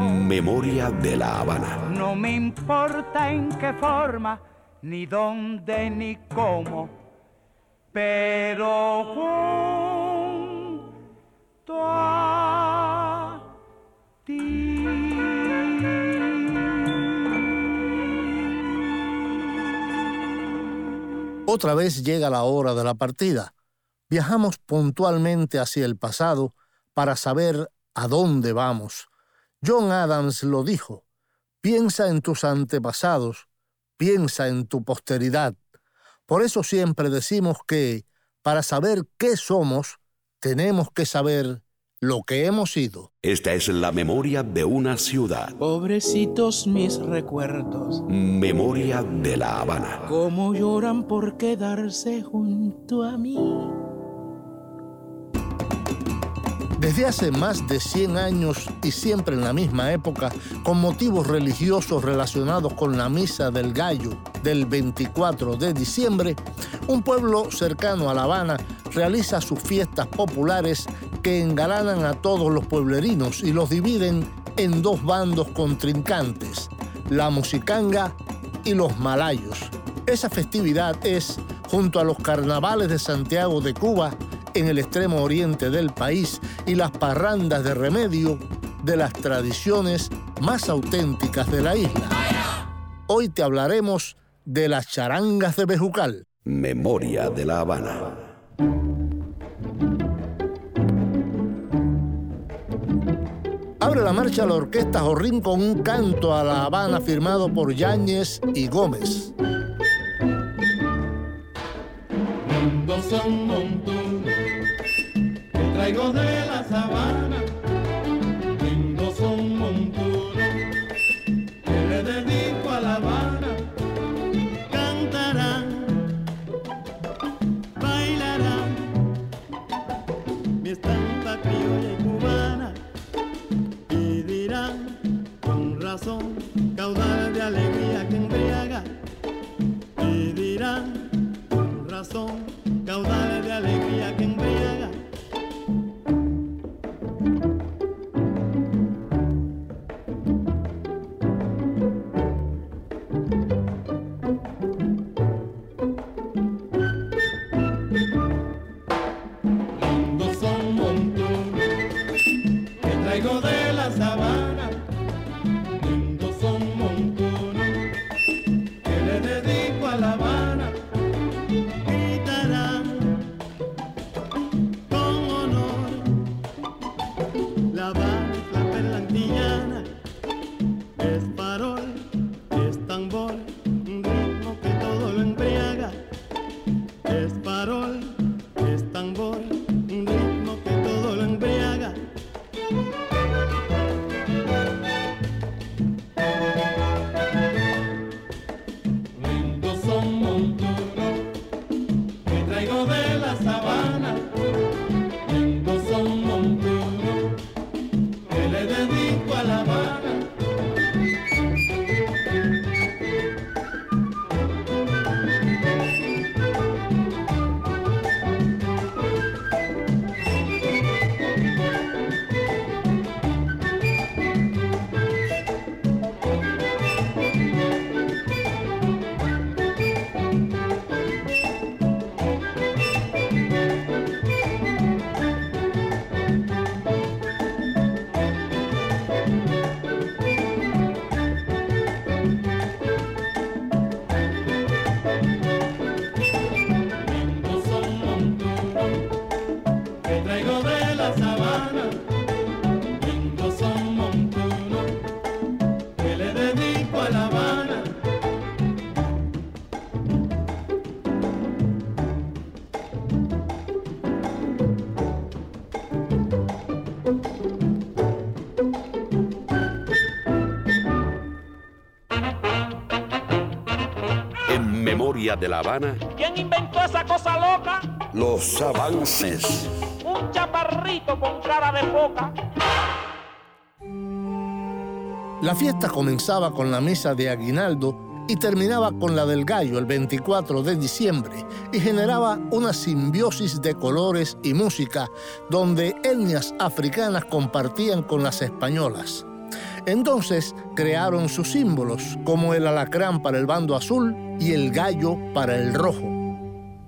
Memoria de la Habana. No me importa en qué forma, ni dónde, ni cómo. Pero junto a Otra vez llega la hora de la partida. Viajamos puntualmente hacia el pasado para saber a dónde vamos. John Adams lo dijo, piensa en tus antepasados, piensa en tu posteridad. Por eso siempre decimos que, para saber qué somos, tenemos que saber lo que hemos sido. Esta es la memoria de una ciudad. Pobrecitos mis recuerdos. Memoria de la Habana. Cómo lloran por quedarse junto a mí. Desde hace más de 100 años y siempre en la misma época, con motivos religiosos relacionados con la Misa del Gallo del 24 de diciembre, un pueblo cercano a La Habana realiza sus fiestas populares que engalanan a todos los pueblerinos y los dividen en dos bandos contrincantes, la musicanga y los malayos. Esa festividad es, junto a los carnavales de Santiago de Cuba, en el extremo oriente del país y las parrandas de remedio de las tradiciones más auténticas de la isla. Hoy te hablaremos de las charangas de Bejucal. Memoria de la Habana. Abre la marcha la orquesta Jorrín con un canto a La Habana firmado por Yáñez y Gómez. Mundos son traigo de la sabana. De la Habana. ¿Quién inventó esa cosa loca? Los avances. Un chaparrito con cara de foca. La fiesta comenzaba con la misa de Aguinaldo y terminaba con la del gallo el 24 de diciembre y generaba una simbiosis de colores y música donde etnias africanas compartían con las españolas. Entonces crearon sus símbolos, como el alacrán para el bando azul y el gallo para el rojo.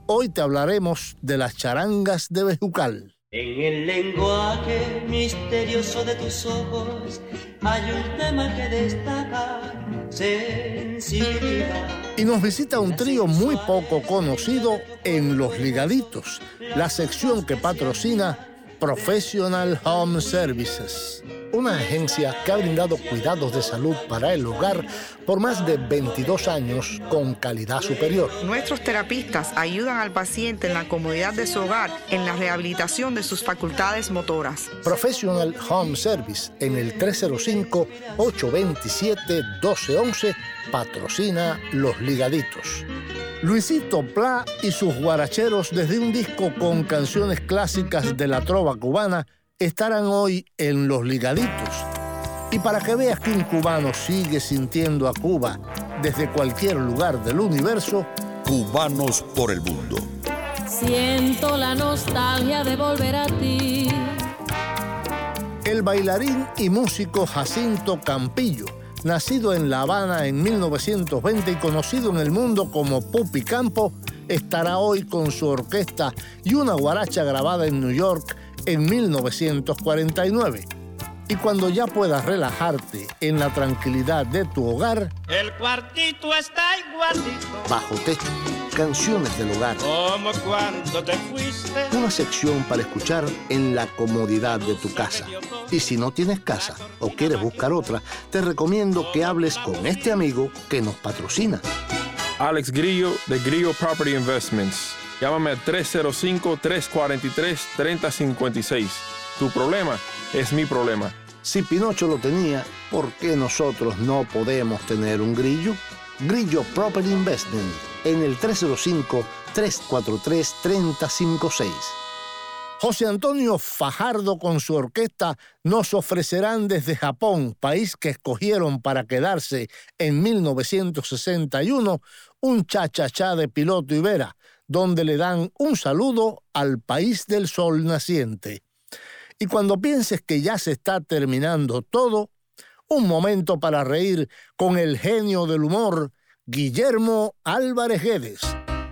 Hoy te hablaremos de las charangas de Bejucal. En el lenguaje misterioso de tus ojos hay un tema que destaca, sensibilidad. Y nos visita un trío muy poco conocido en Los Ligaditos, la sección que patrocina Professional Home Services, una agencia que ha brindado cuidados de salud para el hogar por más de 22 años con calidad superior. Nuestros terapistas ayudan al paciente en la comodidad de su hogar en la rehabilitación de sus facultades motoras. Professional Home Service en el 305-827-1211 patrocina Los Ligaditos. Luisito Pla y sus guaracheros desde un disco con canciones clásicas de la trova cubana estarán hoy en Los Ligaditos. Y para que veas que un cubano sigue sintiendo a Cuba desde cualquier lugar del universo, Cubanos por el mundo. Siento la nostalgia de volver a ti. el bailarín y músico Jacinto Campillo, nacido en La Habana en 1920 y conocido en el mundo como Pupi Campo, estará hoy con su orquesta y una guaracha grabada en New York en 1949. Y cuando ya puedas relajarte en la tranquilidad de tu hogar, El cuartito está igualito bajo techo, canciones del hogar, como cuando te fuiste. una sección para escuchar en la comodidad de tu casa. Y si no tienes casa o quieres buscar otra, te recomiendo que hables con este amigo que nos patrocina. Alex Grillo de Grillo Property Investments. Llámame al 305-343-3056. Tu problema es mi problema. Si Pinocho lo tenía, ¿por qué nosotros no podemos tener un grillo? Grillo Property Investment en el 305-343-3056. José Antonio Fajardo con su orquesta nos ofrecerán desde Japón, país que escogieron para quedarse en 1961, un cha-cha-cha de Piloto Ibera, donde le dan un saludo al país del sol naciente. Y cuando pienses que ya se está terminando todo, un momento para reír con el genio del humor, Guillermo Álvarez Guedes.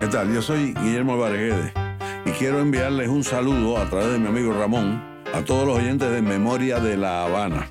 ¿Qué tal? Yo soy Guillermo Álvarez Guedes y quiero enviarles un saludo a través de mi amigo Ramón a todos los oyentes de Memoria de La Habana.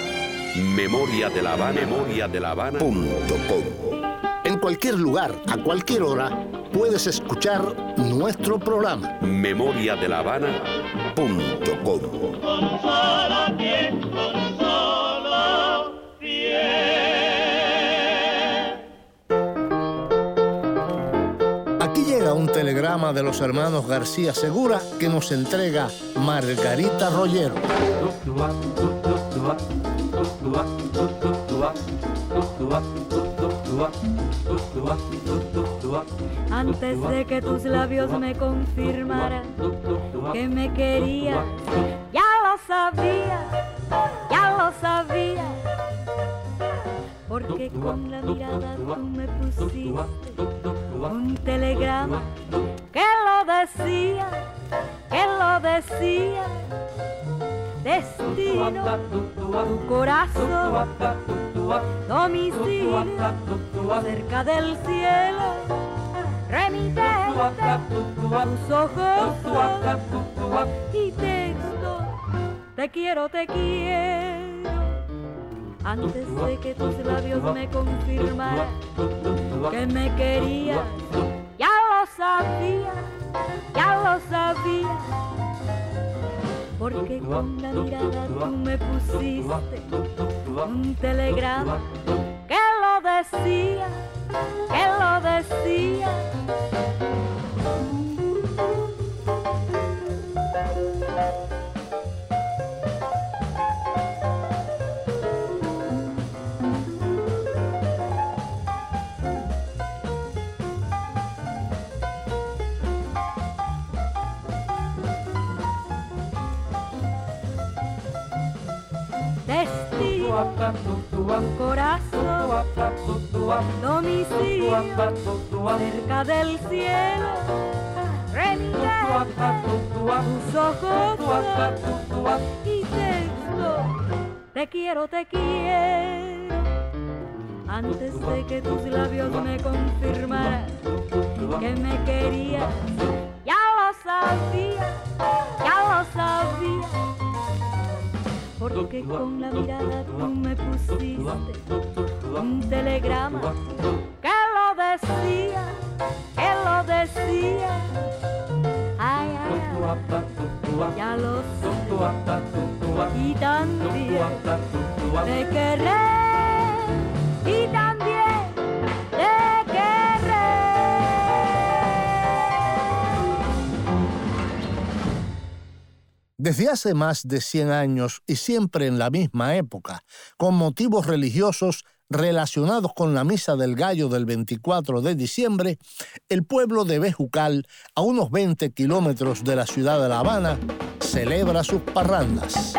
Memoria de la Habana. Memoria de la Habana. Punto com. En cualquier lugar, a cualquier hora, puedes escuchar nuestro programa. Memoria de la Habana. Punto com. Aquí llega un telegrama de los hermanos García Segura que nos entrega Margarita Rollero. Antes de que tus labios me confirmaran que me querías, ya lo sabía, ya lo sabía. Porque con la mirada tú me pusiste un telegrama que lo decía, que lo decía. Destino, tu corazón, domicilio cerca del cielo, remitente, tus ojos y texto, te quiero, te quiero, antes de que tus labios me confirmaran que me querías, ya lo sabía, ya lo sabía. Porque con la mirada tú me pusiste un telegrama que lo decía, que lo decía. Corazón, domicilio cerca del cielo, rende tus ojos y texto, te quiero, te quiero, antes de que tus labios me confirmaran que me querías, ya lo sabía, porque con la mirada tú me pusiste un telegrama que lo decía, que lo decía. Ay, ay, ay, ya lo sé. Y también te querré, Desde hace más de 100 años y siempre en la misma época, con motivos religiosos relacionados con la Misa del Gallo del 24 de diciembre, el pueblo de Bejucal, a unos 20 kilómetros de la ciudad de La Habana, celebra sus parrandas.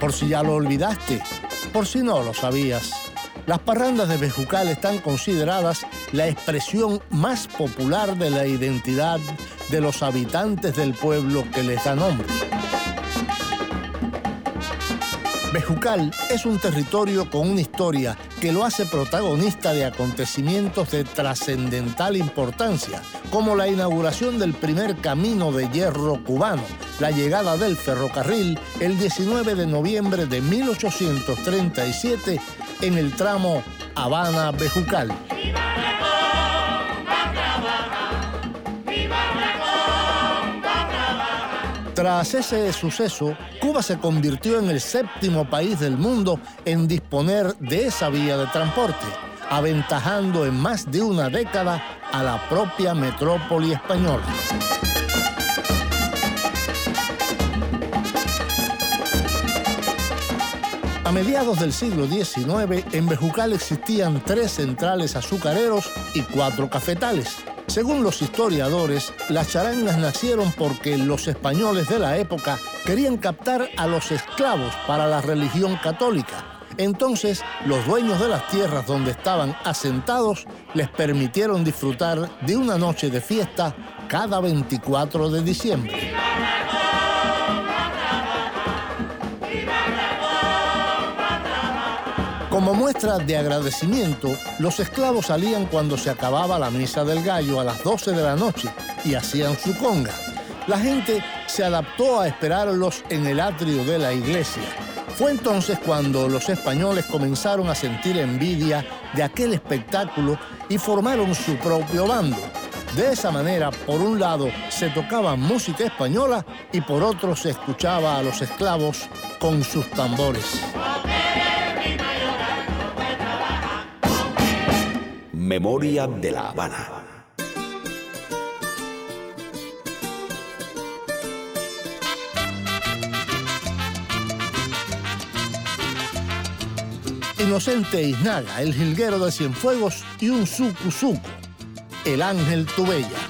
Por si ya lo olvidaste, por si no lo sabías. Las parrandas de Bejucal están consideradas la expresión más popular de la identidad de los habitantes del pueblo que les da nombre. Bejucal es un territorio con una historia que lo hace protagonista de acontecimientos de trascendental importancia, como la inauguración del primer camino de hierro cubano, la llegada del ferrocarril el 19 de noviembre de 1837 en el tramo Habana-Bejucal. Tras ese suceso, Cuba se convirtió en el séptimo país del mundo en disponer de esa vía de transporte, aventajando en más de una década a la propia metrópoli española. A mediados del siglo XIX, en Bejucal existían tres centrales azucareros y cuatro cafetales. Según los historiadores, las charangas nacieron porque los españoles de la época querían captar a los esclavos para la religión católica. Entonces, los dueños de las tierras donde estaban asentados les permitieron disfrutar de una noche de fiesta cada 24 de diciembre. Como muestra de agradecimiento, los esclavos salían cuando se acababa la misa del gallo a las 12 de la noche y hacían su conga. La gente se adaptó a esperarlos en el atrio de la iglesia. Fue entonces cuando los españoles comenzaron a sentir envidia de aquel espectáculo y formaron su propio bando. De esa manera, por un lado, se tocaba música española y por otro se escuchaba a los esclavos con sus tambores. Memoria de la Habana. Inocente Isnaga, el jilguero de Cienfuegos y un suku, el ángel Tubella.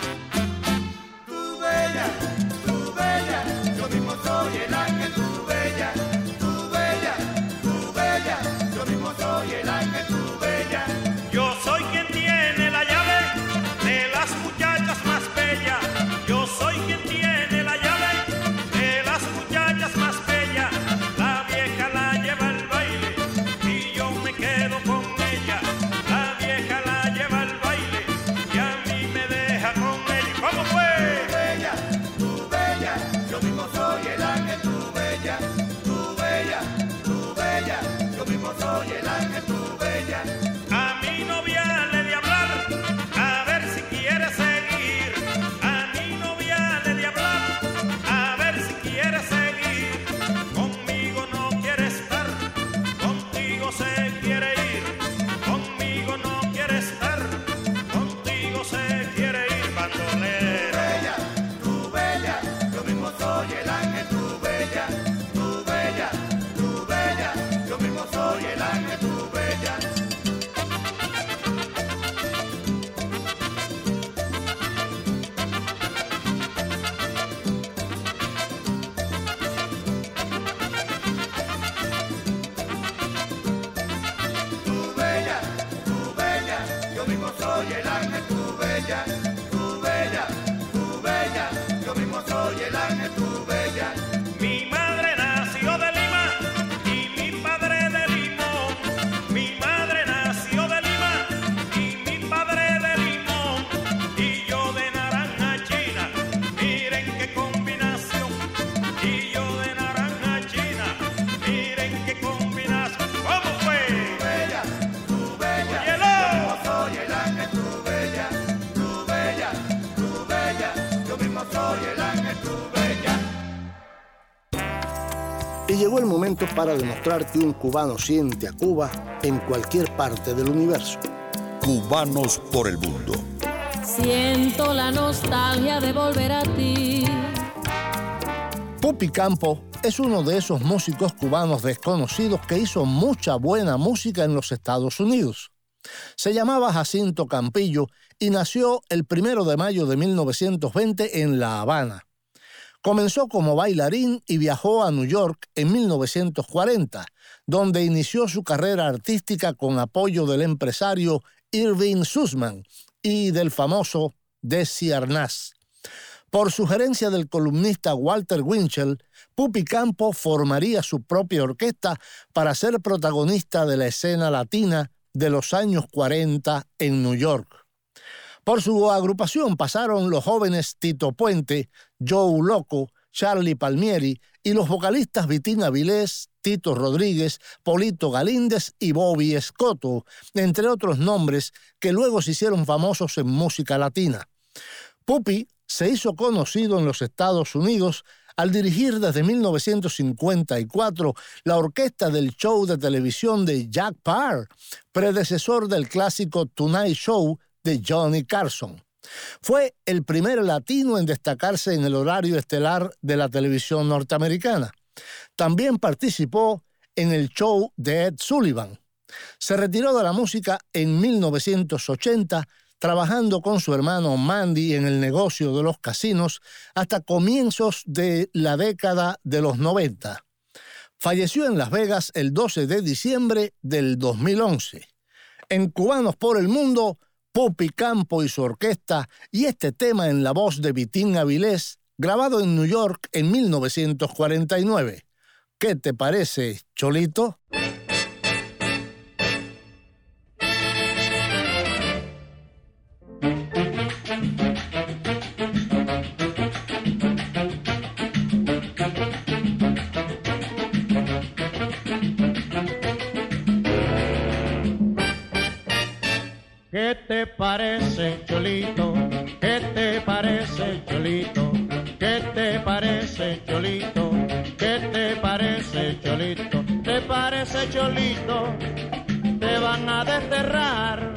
Para demostrar que un cubano siente a Cuba en cualquier parte del universo. Cubanos por el mundo. Siento la nostalgia de volver a ti. Pupi Campo es uno de esos músicos cubanos desconocidos que hizo mucha buena música en los Estados Unidos. Se llamaba Jacinto Campillo y nació el primero de mayo de 1920 en La Habana. Comenzó como bailarín y viajó a New York en 1940, donde inició su carrera artística con apoyo del empresario Irving Sussman y del famoso Desi Arnaz. Por sugerencia del columnista Walter Winchell, Pupi Campo formaría su propia orquesta para ser protagonista de la escena latina de los años 40 en New York. Por su agrupación pasaron los jóvenes Tito Puente, Joe Loco, Charlie Palmieri y los vocalistas Vitina Avilés, Tito Rodríguez, Polito Galíndez y Bobby Escoto, entre otros nombres que luego se hicieron famosos en música latina. Pupi se hizo conocido en los Estados Unidos al dirigir desde 1954 la orquesta del show de televisión de Jack Parr, predecesor del clásico Tonight Show de Johnny Carson. Fue el primer latino en destacarse en el horario estelar de la televisión norteamericana. También participó en el show de Ed Sullivan. Se retiró de la música en 1980 trabajando con su hermano Mandy en el negocio de los casinos hasta comienzos de la década de los 90. Falleció en Las Vegas el 12 de diciembre del 2011. En Cubanos por el Mundo, Pupi Campo y su orquesta y este tema en la voz de Vitín Avilés, grabado en New York en 1949. ¿Qué te parece, Cholito? ¿Qué te parece, Cholito? ¿Qué te parece, Cholito? ¿Qué te parece, Cholito? ¿Qué te parece, Cholito? ¿Te parece, Cholito? Te van a desterrar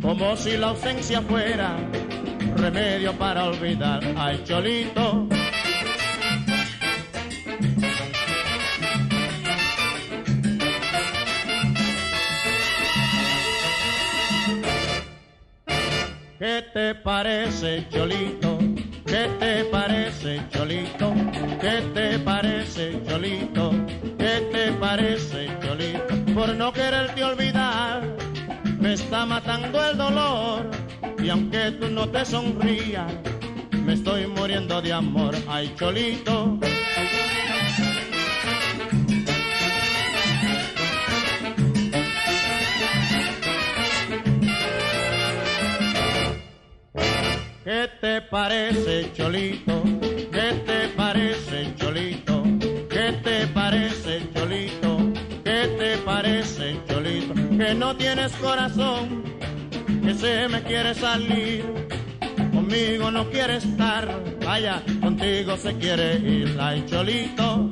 como si la ausencia fuera remedio para olvidar. Ay, Cholito. ¿Qué te parece, Cholito? ¿Qué te parece, Cholito? ¿Qué te parece, Cholito? ¿Qué te parece, Cholito? Por no quererte olvidar, me está matando el dolor. Y aunque tú no te sonrías, me estoy muriendo de amor. Ay, Cholito. ¿Qué te parece, Cholito? ¿Qué te parece, Cholito? ¿Qué te parece, Cholito? ¿Qué te parece, Cholito? Que no tienes corazón, que se me quiere salir. Conmigo no quiere estar, vaya, contigo se quiere ir. Ay, Cholito.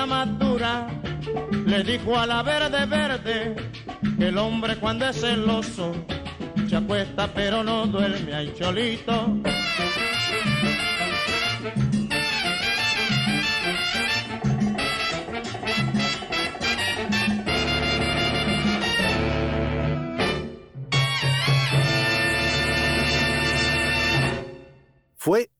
Guayabita madura le dijo a la verde verde que el hombre cuando es celoso se acuesta pero no duerme, ay Cholito. Fue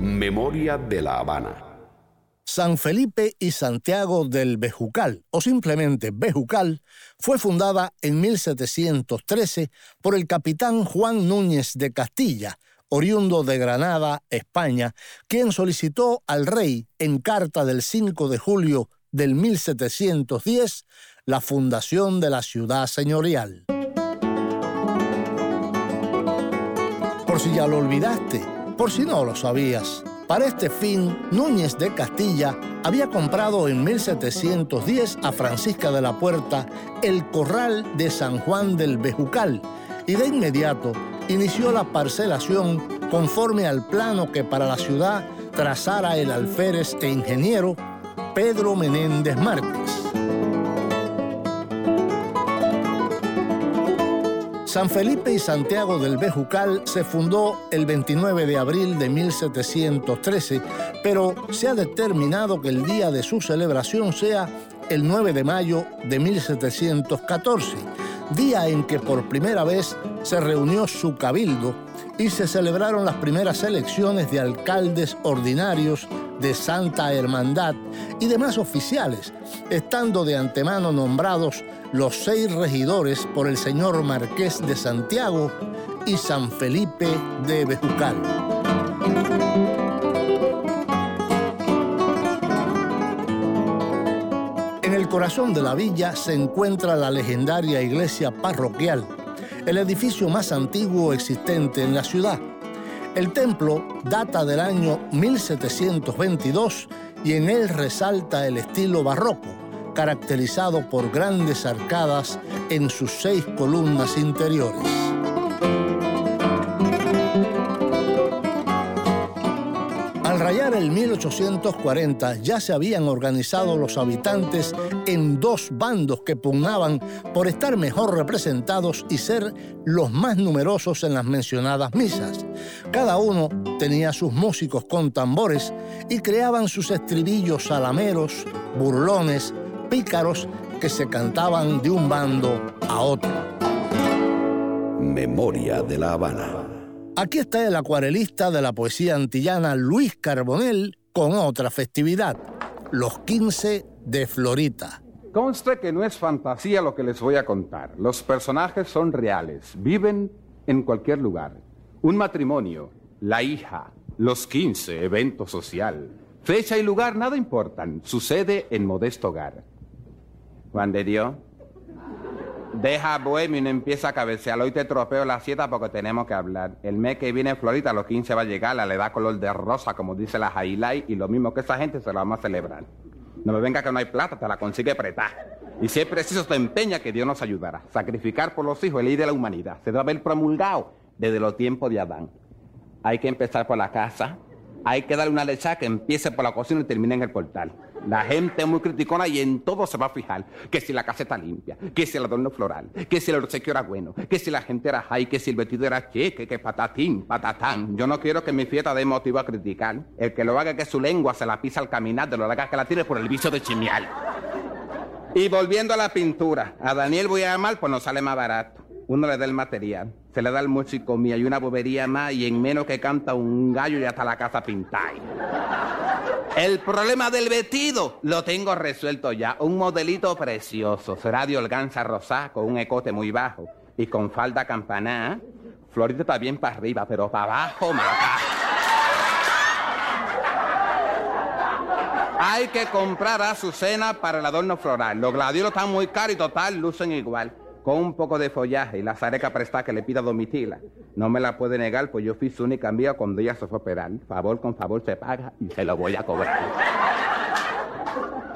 Memoria de La Habana. San Felipe y Santiago del Bejucal, o simplemente Bejucal, fue fundada en 1713 por el capitán Juan Núñez de Castilla, oriundo de Granada, España, quien solicitó al rey, en carta del 5 de julio del 1710, la fundación de la ciudad señorial. Por si ya lo olvidaste, por si no lo sabías. Para este fin, Núñez de Castilla había comprado en 1710 a Francisca de la Puerta el corral de San Juan del Bejucal y de inmediato inició la parcelación conforme al plano que para la ciudad trazara el alférez e ingeniero Pedro Menéndez Márquez. San Felipe y Santiago del Bejucal se fundó el 29 de abril de 1713, pero se ha determinado que el día de su celebración sea el 9 de mayo de 1714, día en que por primera vez se reunió su cabildo y se celebraron las primeras elecciones de alcaldes ordinarios de Santa Hermandad y demás oficiales, estando de antemano nombrados los seis regidores por el señor Marqués de Santiago y San Felipe de Bejucal. En el corazón de la villa se encuentra la legendaria iglesia parroquial, el edificio más antiguo existente en la ciudad. El templo data del año 1722 y en él resalta el estilo barroco caracterizado por grandes arcadas en sus seis columnas interiores. Rayar el 1840 ya se habían organizado los habitantes en dos bandos que pugnaban por estar mejor representados y ser los más numerosos en las mencionadas misas. Cada uno tenía sus músicos con tambores y creaban sus estribillos salameros, burlones, pícaros que se cantaban de un bando a otro. Memoria de la Habana. Aquí está el acuarelista de la poesía antillana Luis Carbonell con otra festividad, los 15 de Florita. Conste que no es fantasía lo que les voy a contar. Los personajes son reales, viven en cualquier lugar. Un matrimonio, la hija, los 15, evento social. Fecha y lugar nada importan, sucede en modesto hogar. Juan de deja no empieza a cabecear. Hoy te tropeo la sieta porque tenemos que hablar. El mes que viene en Florida, a los 15 va a llegar, la le da color de rosa, como dice la highlight, y lo mismo que esa gente se lo vamos a celebrar. No me venga que no hay plata, te la consigue apretar. Y si es preciso, te empeña que Dios nos ayudará. Sacrificar por los hijos, el ley de la humanidad. Se debe haber promulgado desde los tiempos de Adán. Hay que empezar por la casa, hay que darle una lecha que empiece por la cocina y termine en el portal. La gente es muy criticona y en todo se va a fijar. Que si la casa está limpia, que si el adorno floral, que si el obsequio era bueno, que si la gente era high, que si el vestido era cheque, que patatín, patatán. Yo no quiero que mi fiesta dé motivo a criticar. El que lo haga que su lengua se la pisa al caminar, de lo haga que la tire por el vicio de chimial. Y volviendo a la pintura, a Daniel voy a llamar, pues no sale más barato. Uno le da el material, se le da el músico mío y una bobería más y en menos que canta un gallo y hasta la casa pintada. El problema del vestido lo tengo resuelto ya. Un modelito precioso. Será de holganza rosá con un ecote muy bajo y con falda campaná. Florita está bien para arriba, pero para abajo mata. Hay que comprar azucena para el adorno floral. Los gladiolos están muy caros y total lucen igual. Con un poco de follaje y la zareca presta que le pida domitila. No me la puede negar, pues yo fui su única amiga cuando ella se fue a operar. Favor con favor se paga y se lo voy a cobrar.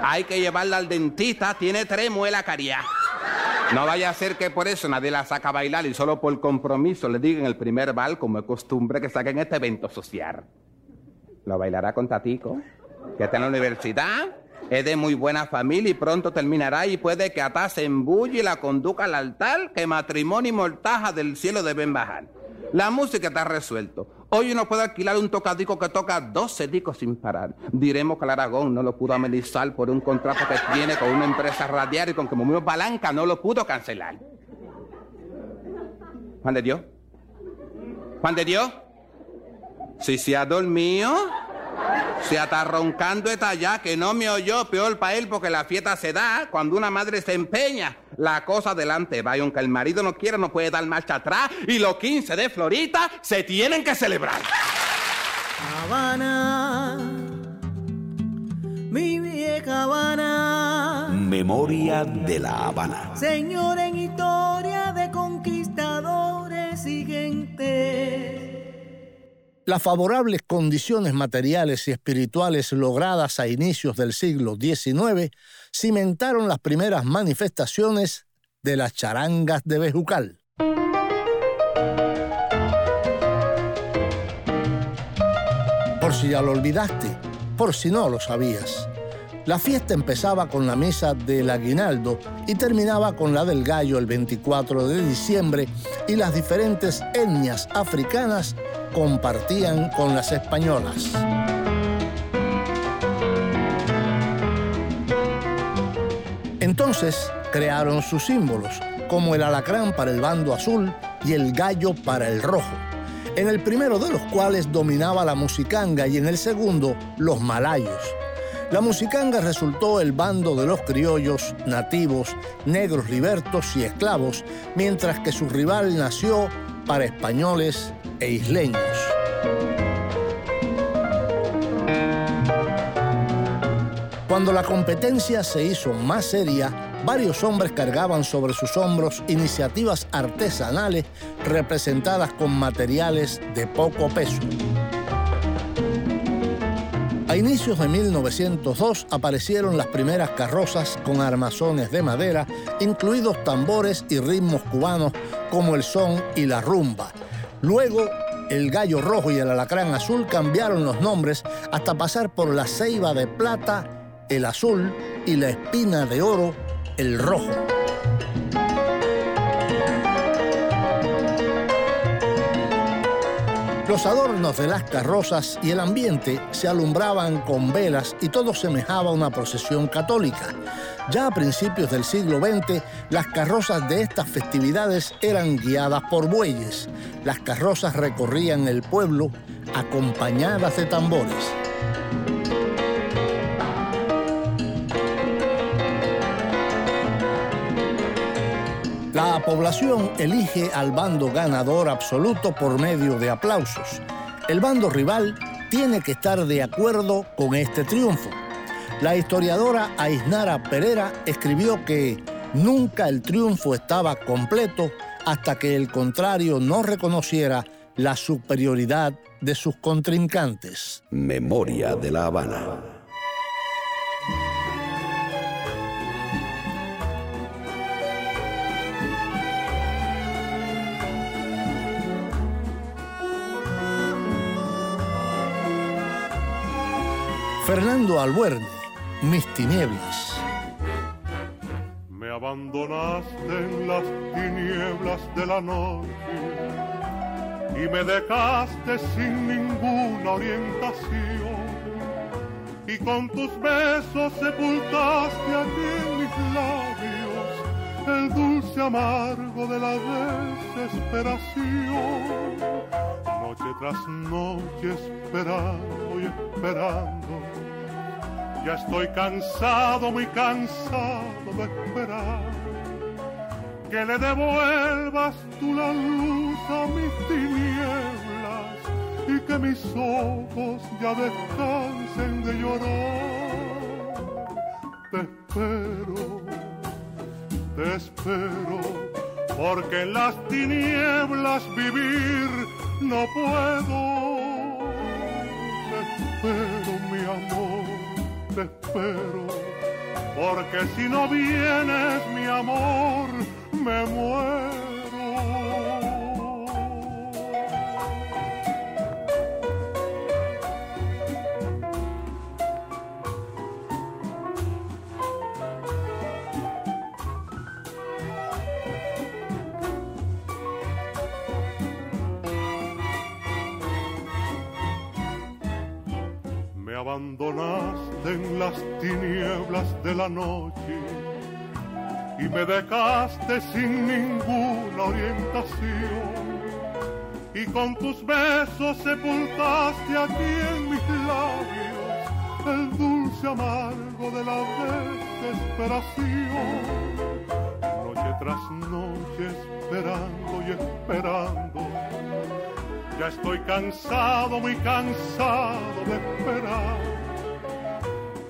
Hay que llevarla al dentista, tiene tres muelas. No vaya a ser que por eso nadie la saca a bailar y solo por compromiso le digan el primer bal, como es costumbre, que saquen este evento social. Lo bailará con Tatico, que está en la universidad, es de muy buena familia y pronto terminará y puede que hasta se embulle y la conduzca al altar, que matrimonio y mortaja del cielo deben bajar. La música está resuelto. Hoy uno puede alquilar un tocadico que toca 12 discos sin parar. Diremos que el Aragón no lo pudo amenizar por un contrato que tiene con una empresa radial y con que movió palanca no lo pudo cancelar. Juan de Dios. Juan de Dios. Si se ha dormido, se está roncando está ya, que no me oyó, peor para él porque la fiesta se da cuando una madre se empeña. La cosa adelante va y aunque el marido no quiera, no puede dar marcha atrás y los 15 de Florita se tienen que celebrar. Habana, mi vieja Habana, Memoria de la Habana. señor en historia de conquistadores y gente. Las favorables condiciones materiales y espirituales logradas a inicios del siglo XIX cimentaron las primeras manifestaciones de las charangas de Bejucal. Por si ya lo olvidaste, por si no lo sabías. La fiesta empezaba con la misa del aguinaldo y terminaba con la del gallo el 24 de diciembre y las diferentes etnias africanas compartían con las españolas. Entonces crearon sus símbolos, como el alacrán para el bando azul y el gallo para el rojo, en el primero de los cuales dominaba la musicanga y en el segundo los malayos. La musicanga resultó el bando de los criollos, nativos, negros libertos y esclavos, mientras que su rival nació para españoles e isleños. Cuando la competencia se hizo más seria, varios hombres cargaban sobre sus hombros iniciativas artesanales representadas con materiales de poco peso. A inicios de 1902 aparecieron las primeras carrozas con armazones de madera, incluidos tambores y ritmos cubanos como el son y la rumba. Luego, el gallo rojo y el alacrán azul cambiaron los nombres hasta pasar por la ceiba de plata, el azul y la espina de oro, el rojo. Los adornos de las carrozas y el ambiente se alumbraban con velas y todo semejaba a una procesión católica. Ya a principios del siglo XX, las carrozas de estas festividades eran guiadas por bueyes. Las carrozas recorrían el pueblo acompañadas de tambores. La población elige al bando ganador absoluto por medio de aplausos. El bando rival tiene que estar de acuerdo con este triunfo. La historiadora Aisnara Pereira escribió que nunca el triunfo estaba completo hasta que el contrario no reconociera la superioridad de sus contrincantes. Memoria de la Habana. Fernando Albuerne, Mis tinieblas. Me abandonaste en las tinieblas de la noche y me dejaste sin ninguna orientación. Y con tus besos sepultaste aquí en mis labios el dulce amargo de la desesperación. Noche tras noche esperando y esperando. Ya estoy cansado, muy cansado de esperar. Que le devuelvas tú la luz a mis tinieblas y que mis ojos ya descansen de llorar. te espero, te espero, porque en las tinieblas vivir no puedo. Te espero, mi amor, te espero, porque si no vienes, mi amor, me muero. Abandonaste en las tinieblas de la noche y me dejaste sin ninguna orientación. Y con tus besos sepultaste aquí en mis labios el dulce amargo de la desesperación. Noche tras noche esperando y esperando ya estoy cansado, muy cansado de esperar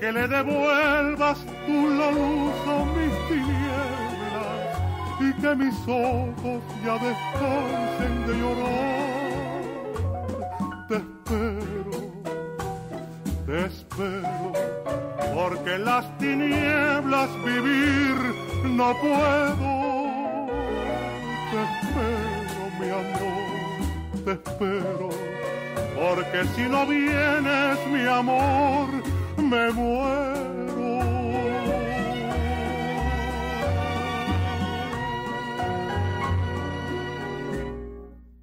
que le devuelvas tú la luz a mis tinieblas y que mis ojos ya descansen de llorar. Te espero, te espero, porque las tinieblas vivir no puedo. Te espero, mi amor te espero, porque si no vienes, mi amor, me muero.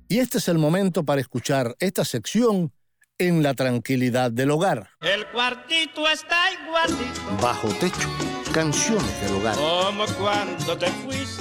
Y este es el momento para escuchar esta sección en la tranquilidad del hogar. El cuartito está igualito. Bajo techo, canciones del hogar. Como cuando te fuiste.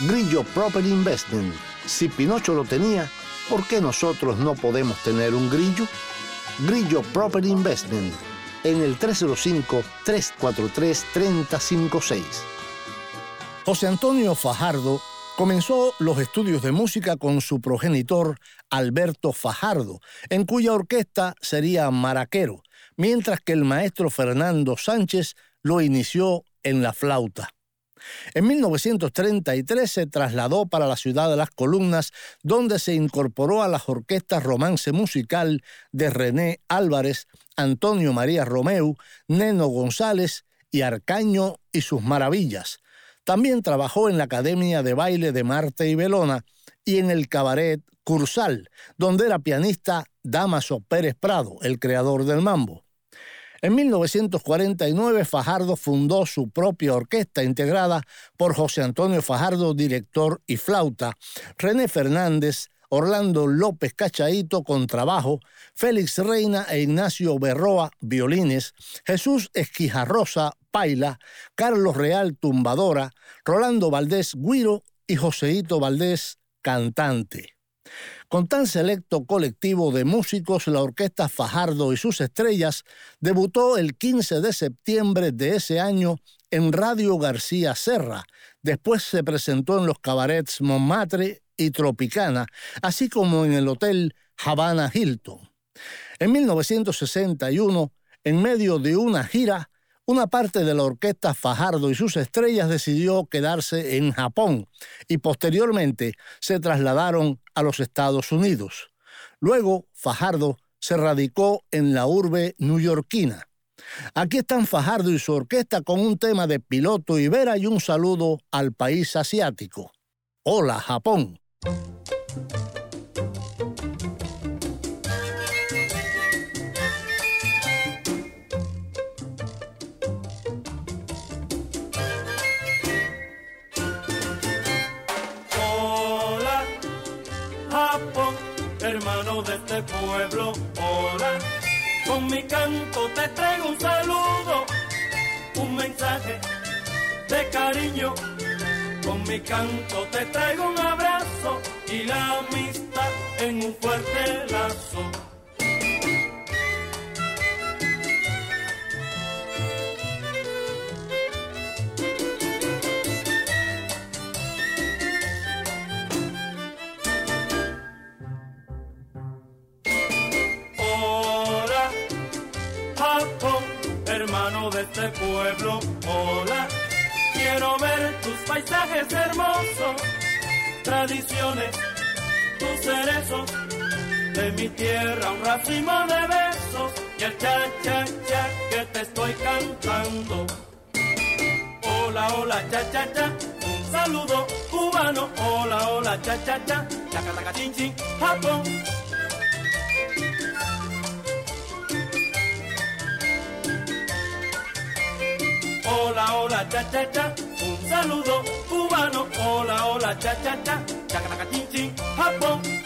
Grillo Property Investment. Si Pinocho lo tenía, ¿por qué nosotros no podemos tener un grillo? Grillo Property Investment en el 305-343-3056. José Antonio Fajardo comenzó los estudios de música con su progenitor Alberto Fajardo, en cuya orquesta sería maraquero, mientras que el maestro Fernando Sánchez lo inició en la flauta. En 1933 se trasladó para la ciudad de Las Columnas, donde se incorporó a las orquestas Romance Musical de René Álvarez, Antonio María Romeu, Neno González y Arcaño y sus maravillas. También trabajó en la Academia de Baile de Marte y Belona y en el cabaret Cursal, donde era pianista Damaso Pérez Prado, el creador del mambo. En 1949 Fajardo fundó su propia orquesta integrada por José Antonio Fajardo, director y flauta, René Fernández, Orlando López Cachaíto con trabajo, Félix Reina e Ignacio Berroa violines, Jesús Esquijarrosa paila, Carlos Real tumbadora, Rolando Valdés guiro y Joseito Valdés cantante. Con tan selecto colectivo de músicos, la orquesta Fajardo y sus estrellas debutó el 15 de septiembre de ese año en Radio García Serra. Después se presentó en los cabarets Montmartre y Tropicana, así como en el Hotel Havana Hilton. En 1961, en medio de una gira, una parte de la orquesta Fajardo y sus estrellas decidió quedarse en Japón y posteriormente se trasladaron a los Estados Unidos. Luego, Fajardo se radicó en la urbe newyorkina. Aquí están Fajardo y su orquesta con un tema de piloto y vera y un saludo al país asiático. Hola, Japón. Hermano de este pueblo. Hola, con mi canto te traigo un saludo, un mensaje cariño, con mi canto te traigo un abrazo y la amistad en un fuerte lazo. De este pueblo. Hola, quiero ver tus paisajes hermosos, tradiciones, tus cerezos. De mi tierra un racimo de besos y el cha cha cha que te estoy cantando. Hola, hola, cha cha cha, un saludo cubano. Hola, hola, cha cha cha, chaca chin chin, Japón. Hola, hola, cha cha cha, un saludo cubano. Hola, hola, cha cha cha, chaca chaca chin chin, Japón.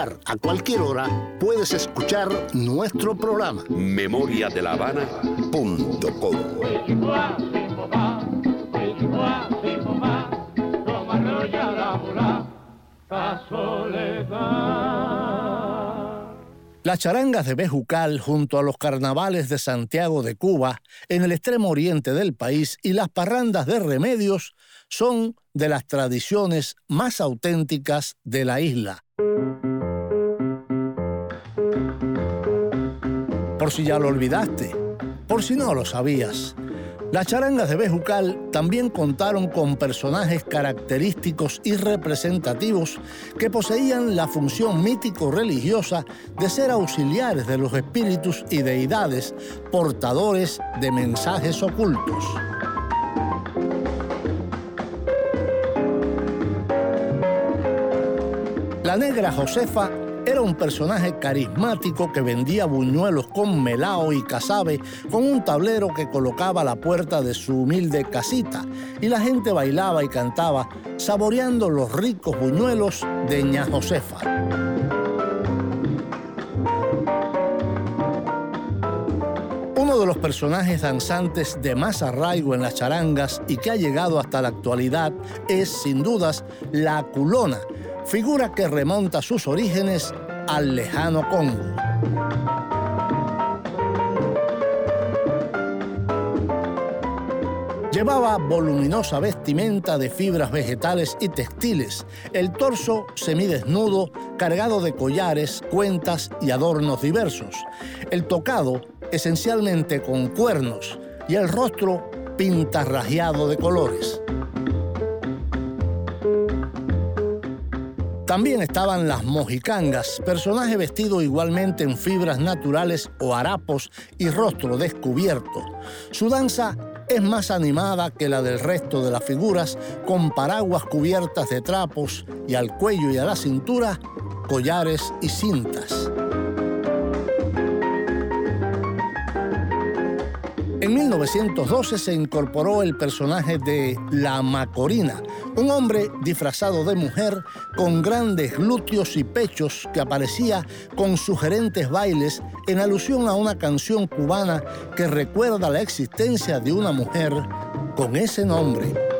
lugar, a cualquier hora, puedes escuchar nuestro programa. memoriadelavana.com Las charangas de Bejucal junto a los carnavales de Santiago de Cuba, en el extremo oriente del país, y las parrandas de Remedios son de las tradiciones más auténticas de la isla. Si ya lo olvidaste, por si no lo sabías, las charangas de Bejucal también contaron con personajes característicos y representativos que poseían la función mítico-religiosa de ser auxiliares de los espíritus y deidades portadores de mensajes ocultos. La negra Josefa era un personaje carismático que vendía buñuelos con melao y casabe con un tablero que colocaba a la puerta de su humilde casita y la gente bailaba y cantaba saboreando los ricos buñuelos de ña Josefa. Uno de los personajes danzantes de más arraigo en las charangas y que ha llegado hasta la actualidad es, sin dudas, la culona, figura que remonta sus orígenes al lejano Congo. Llevaba voluminosa vestimenta de fibras vegetales y textiles, el torso semidesnudo cargado de collares, cuentas y adornos diversos, el tocado esencialmente con cuernos y el rostro pintarrajeado de colores. También estaban las mojicangas, personaje vestido igualmente en fibras naturales o harapos y rostro descubierto. Su danza es más animada que la del resto de las figuras, con paraguas cubiertas de trapos y al cuello y a la cintura collares y cintas. En 1912 se incorporó el personaje de La Macorina, un hombre disfrazado de mujer con grandes glúteos y pechos que aparecía con sugerentes bailes en alusión a una canción cubana que recuerda la existencia de una mujer con ese nombre.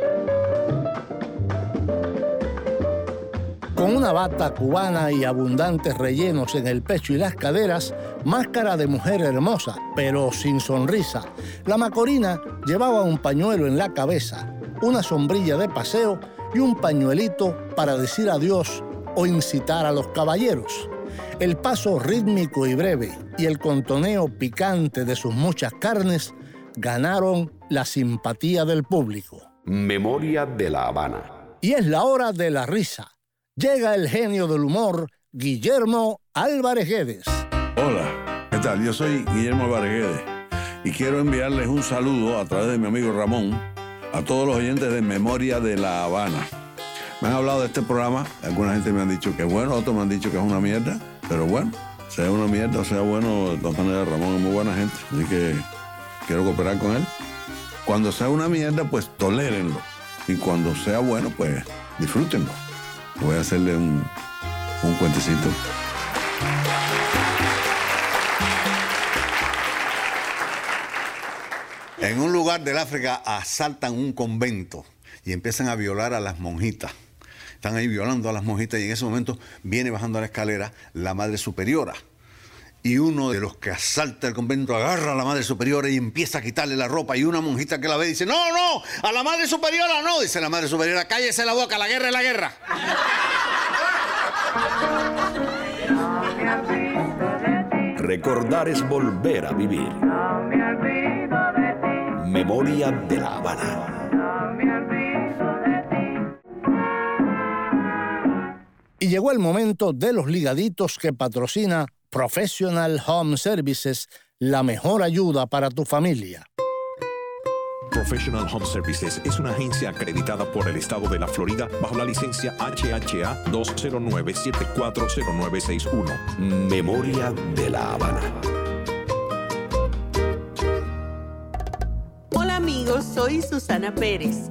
Con una bata cubana y abundantes rellenos en el pecho y las caderas, máscara de mujer hermosa, pero sin sonrisa, la Macorina llevaba un pañuelo en la cabeza, una sombrilla de paseo y un pañuelito para decir adiós o incitar a los caballeros. El paso rítmico y breve y el contoneo picante de sus muchas carnes ganaron la simpatía del público. Memoria de la Habana. Y es la hora de la risa llega el genio del humor, Guillermo Álvarez Guedes. Hola, ¿qué tal? Yo soy Guillermo Álvarez Guedes y quiero enviarles un saludo a través de mi amigo Ramón a todos los oyentes de Memoria de La Habana. Me han hablado de este programa, alguna gente me han dicho que es bueno, otros me han dicho que es una mierda, pero bueno, sea una mierda o sea bueno, de todas maneras Ramón es muy buena gente, así que quiero cooperar con él. Cuando sea una mierda, pues tolérenlo. Y cuando sea bueno, pues disfrútenlo. Voy a hacerle un, un cuentecito. En un lugar del África asaltan un convento y empiezan a violar a las monjitas. Están ahí violando a las monjitas y en ese momento viene bajando a la escalera la madre superiora. Y uno de los que asalta el convento agarra a la madre superiora y empieza a quitarle la ropa. Y una monjita que la ve dice, no, no, a la madre superiora no. Dice la madre superiora, cállese la boca, la guerra es la guerra. Recordar es volver a vivir. Memoria de la Habana. Y llegó el momento de los ligaditos que patrocina Professional Home Services, la mejor ayuda para tu familia. Professional Home Services es una agencia acreditada por el estado de la Florida bajo la licencia HHA 209-740961. Memoria de la Habana. Hola amigos, soy Susana Pérez.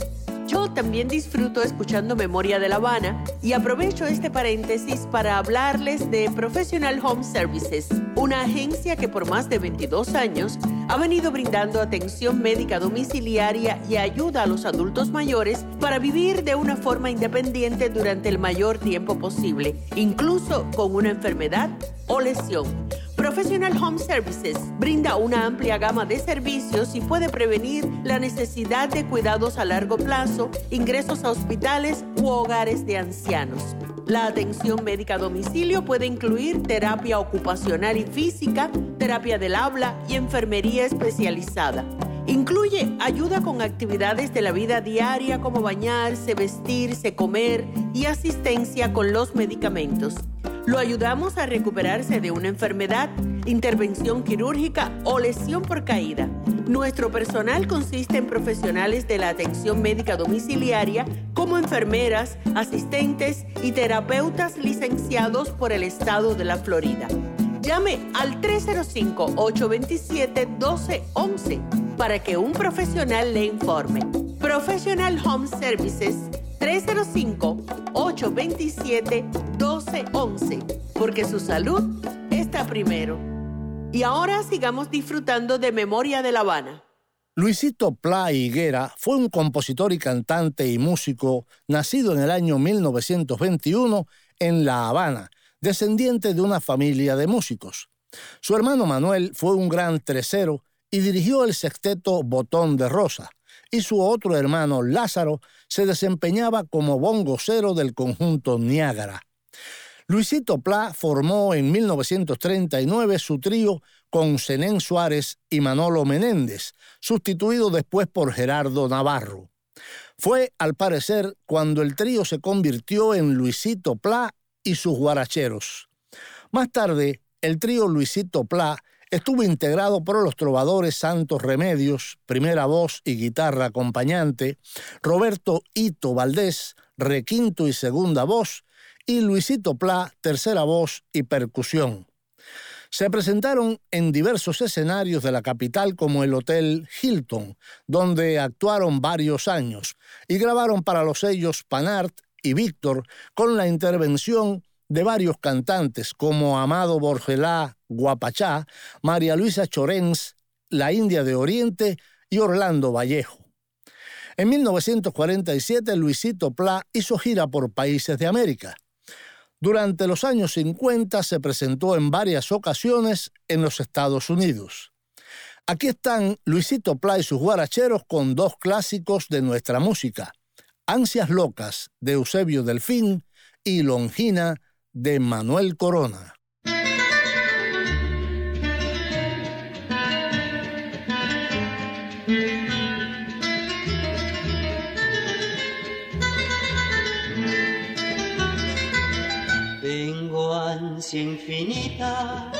Yo también disfruto escuchando Memoria de La Habana y aprovecho este paréntesis para hablarles de Professional Home Services, una agencia que por más de 22 años ha venido brindando atención médica domiciliaria y ayuda a los adultos mayores para vivir de una forma independiente durante el mayor tiempo posible, incluso con una enfermedad o lesión. Professional Home Services brinda una amplia gama de servicios y puede prevenir la necesidad de cuidados a largo plazo, ingresos a hospitales u hogares de ancianos. La atención médica a domicilio puede incluir terapia ocupacional y física, terapia del habla y enfermería especializada. Incluye ayuda con actividades de la vida diaria como bañarse, vestirse, comer y asistencia con los medicamentos. Lo ayudamos a recuperarse de una enfermedad, intervención quirúrgica o lesión por caída. Nuestro personal consiste en profesionales de la atención médica domiciliaria como enfermeras, asistentes y terapeutas licenciados por el estado de la Florida. Llame al 305-827-1211 para que un profesional le informe. Professional Home Services 305-827-1211, porque su salud está primero. Y ahora sigamos disfrutando de Memoria de La Habana. Luisito Pla Higuera fue un compositor y cantante y músico nacido en el año 1921 en La Habana, descendiente de una familia de músicos. Su hermano Manuel fue un gran trecero y dirigió el sexteto Botón de Rosa, y su otro hermano Lázaro se desempeñaba como bongocero del conjunto Niágara. Luisito Pla formó en 1939 su trío con Zenén Suárez y Manolo Menéndez, sustituido después por Gerardo Navarro. Fue, al parecer, cuando el trío se convirtió en Luisito Pla y sus guaracheros. Más tarde, el trío Luisito Pla Estuvo integrado por los trovadores Santos Remedios, primera voz y guitarra acompañante, Roberto Ito Valdés, requinto y segunda voz, y Luisito Pla, tercera voz y percusión. Se presentaron en diversos escenarios de la capital como el Hotel Hilton, donde actuaron varios años, y grabaron para los sellos Panart y Víctor con la intervención de varios cantantes como Amado Borgelá Guapachá, María Luisa Chorens, La India de Oriente y Orlando Vallejo. En 1947 Luisito Pla hizo gira por países de América. Durante los años 50 se presentó en varias ocasiones en los Estados Unidos. Aquí están Luisito Pla y sus guaracheros con dos clásicos de nuestra música, Ansias Locas de Eusebio Delfín y Longina de Manuel Corona. Tengo ansia infinita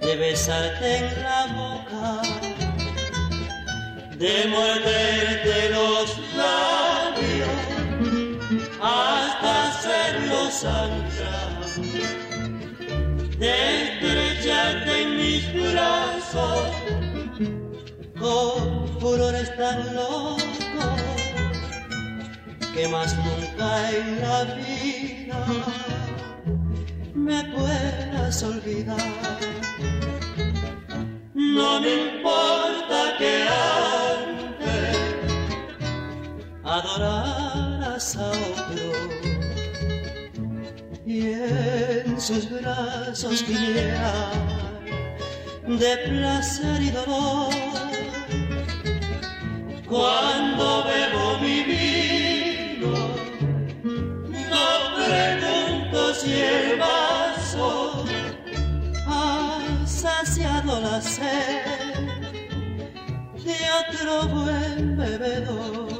de besarte en la boca, de morderte los labios de estrecharte en mis brazos con furores tan locos que más nunca en la vida me puedas olvidar. No me importa que antes adoraras a otro en sus brazos guiar de placer y dolor. Cuando bebo mi vino, no pregunto si el vaso ha saciado la sed de otro buen bebedor.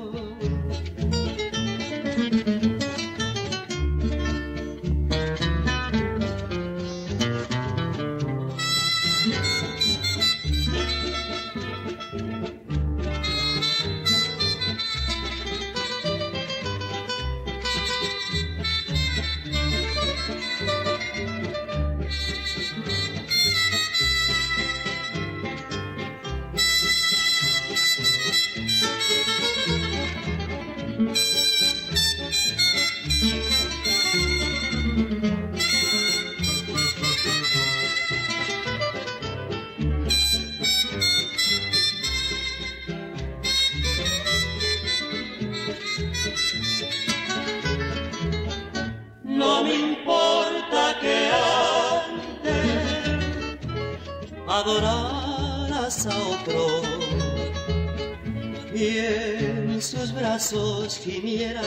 Brazos gimiera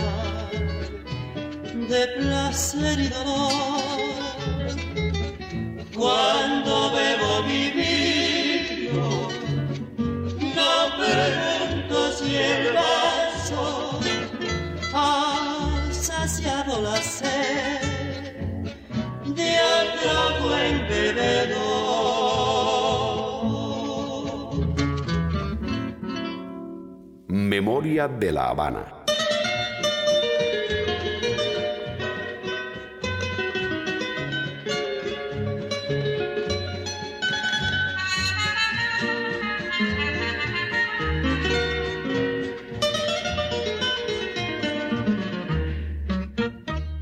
de placer y dolor. Memoria de la Habana.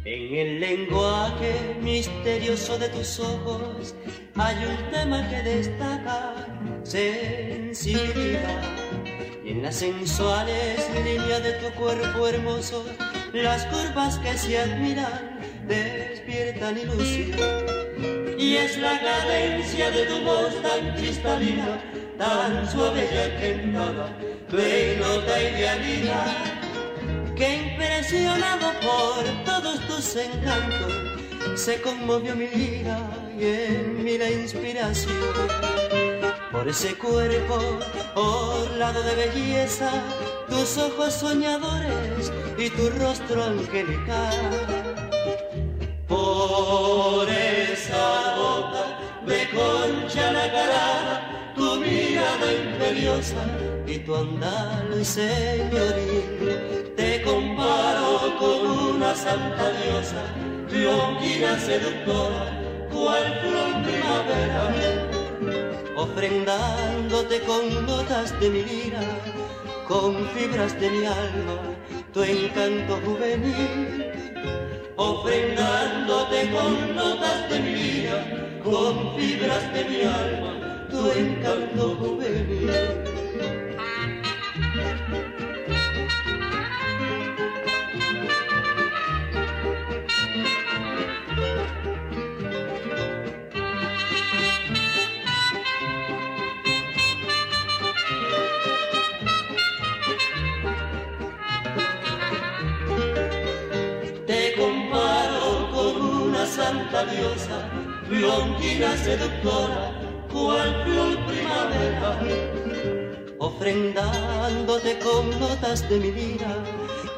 En el lenguaje misterioso de tus ojos hay un tema que destaca sensibilidad. Y en las sensuales líneas de tu cuerpo hermoso, las curvas que se admiran despiertan ilusión. Y es la cadencia de tu voz tan cristalina, tan suave y que nada, nota idealidad que impresionado por todos tus encantos, se conmovió mi vida y en mí la inspiración. Por ese cuerpo orlado de belleza, tus ojos soñadores y tu rostro angelical. Por esa boca te concha la cara, tu mirada imperiosa y tu andar señoril. Te comparo con una santa diosa, leonquina seductora, cual flor primavera, ofrendándote con notas de mi lira, con fibras de mi alma, tu encanto juvenil ofrendándote con notas de mi vida, con fibras de mi alma, tu encanto juvenil. Diosa, longina seductora, cual flor primavera, ofrendándote con notas de mi vida,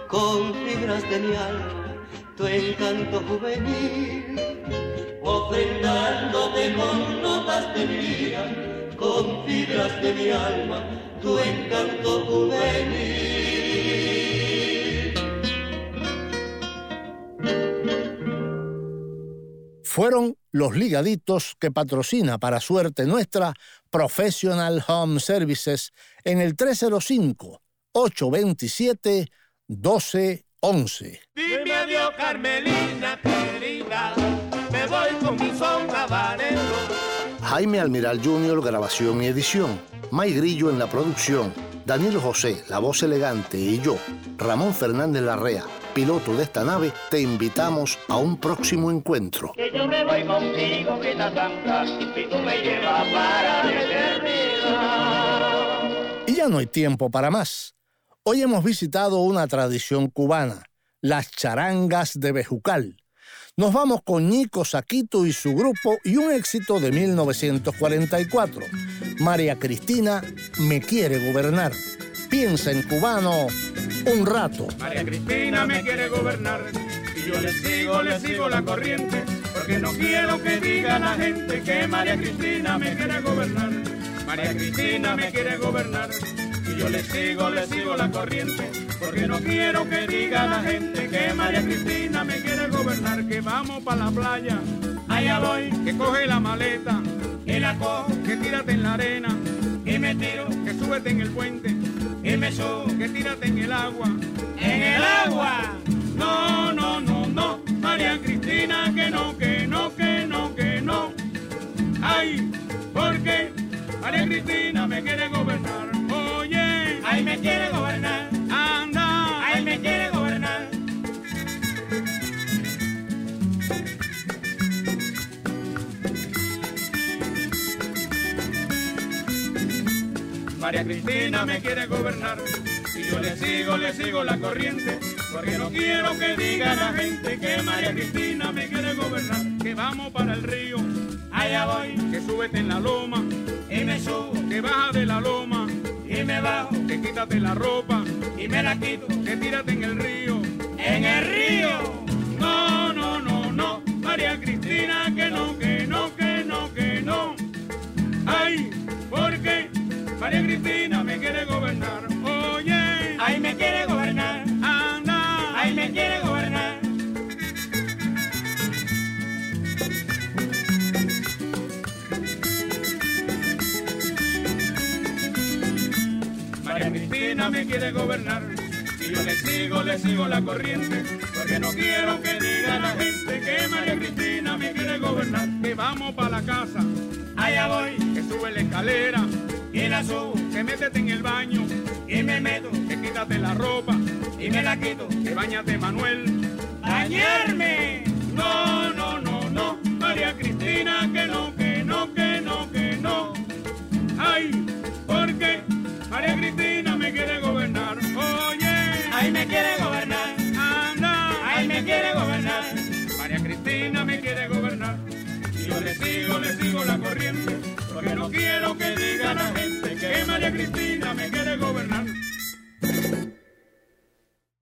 con fibras de mi alma, tu encanto juvenil, ofrendándote con notas de mi vida, con fibras de mi alma, tu encanto juvenil. Fueron los ligaditos que patrocina para suerte nuestra Professional Home Services en el 305-827-1211. Dime adiós, Carmelina querida, me voy con mi son cabareto. Jaime Almiral Jr., grabación y edición. May Grillo en la producción. Daniel José, la voz elegante, y yo, Ramón Fernández Larrea, piloto de esta nave, te invitamos a un próximo encuentro. Que yo me voy contigo, que la santa, y tú me llevas para la eternidad. Y ya no hay tiempo para más. Hoy hemos visitado una tradición cubana, las charangas de Bejucal. Nos vamos con Nico Saquito y su grupo y un éxito de 1944. María Cristina me quiere gobernar. Piensa en cubano un rato. María Cristina me quiere gobernar y yo le sigo, le sigo la corriente, porque no quiero que diga la gente que María Cristina me quiere gobernar. María Cristina me quiere gobernar y yo le sigo, le sigo la corriente, porque no quiero que diga la gente que María Cristina me quiere gobernar, que vamos para la playa, allá voy, que coge la maleta, que la cojo, que tírate en la arena, y me tiro, que súbete en el puente, y me subo, que tírate en el agua, en el agua, no, no, no, no, María Cristina, que no, que no, que no, que no, ay, porque María Cristina me quiere gobernar, ay, me quiere gobernar, anda, ay, me quiere gobernar. María Cristina me quiere gobernar. Y yo le sigo, le sigo la corriente, porque no quiero que diga la gente que María Cristina me quiere gobernar, que vamos para el río, allá voy, que súbete en la loma. Y me subo, que baja de la loma y me bajo, que quítate la ropa y me la quito, que tírate en el río, en el río, no, no, no, no, María Cristina, que no, que no, que no, que no, ay, porque María Cristina me quiere gobernar, oye, ay, me quiere gobernar, Me quiere gobernar. Y yo le sigo, le sigo la corriente, porque no quiero que diga la gente que María Cristina me quiere gobernar, que vamos para la casa, allá voy, que sube la escalera. Y la subo, que métete en el baño. Y me meto, que quítate la ropa. Y me la quito, que bañate Manuel, bañarme, no, no, no, no, María Cristina, que no, que no, que no, que no, ay, porque María Cristina me quiere gobernar, oye, ay, me quiere gobernar, anda, ay, me quiere gobernar, María Cristina me quiere gobernar, y yo le sigo, le sigo la corriente, porque no quiero que diga la gente que María Cristina me quiere gobernar.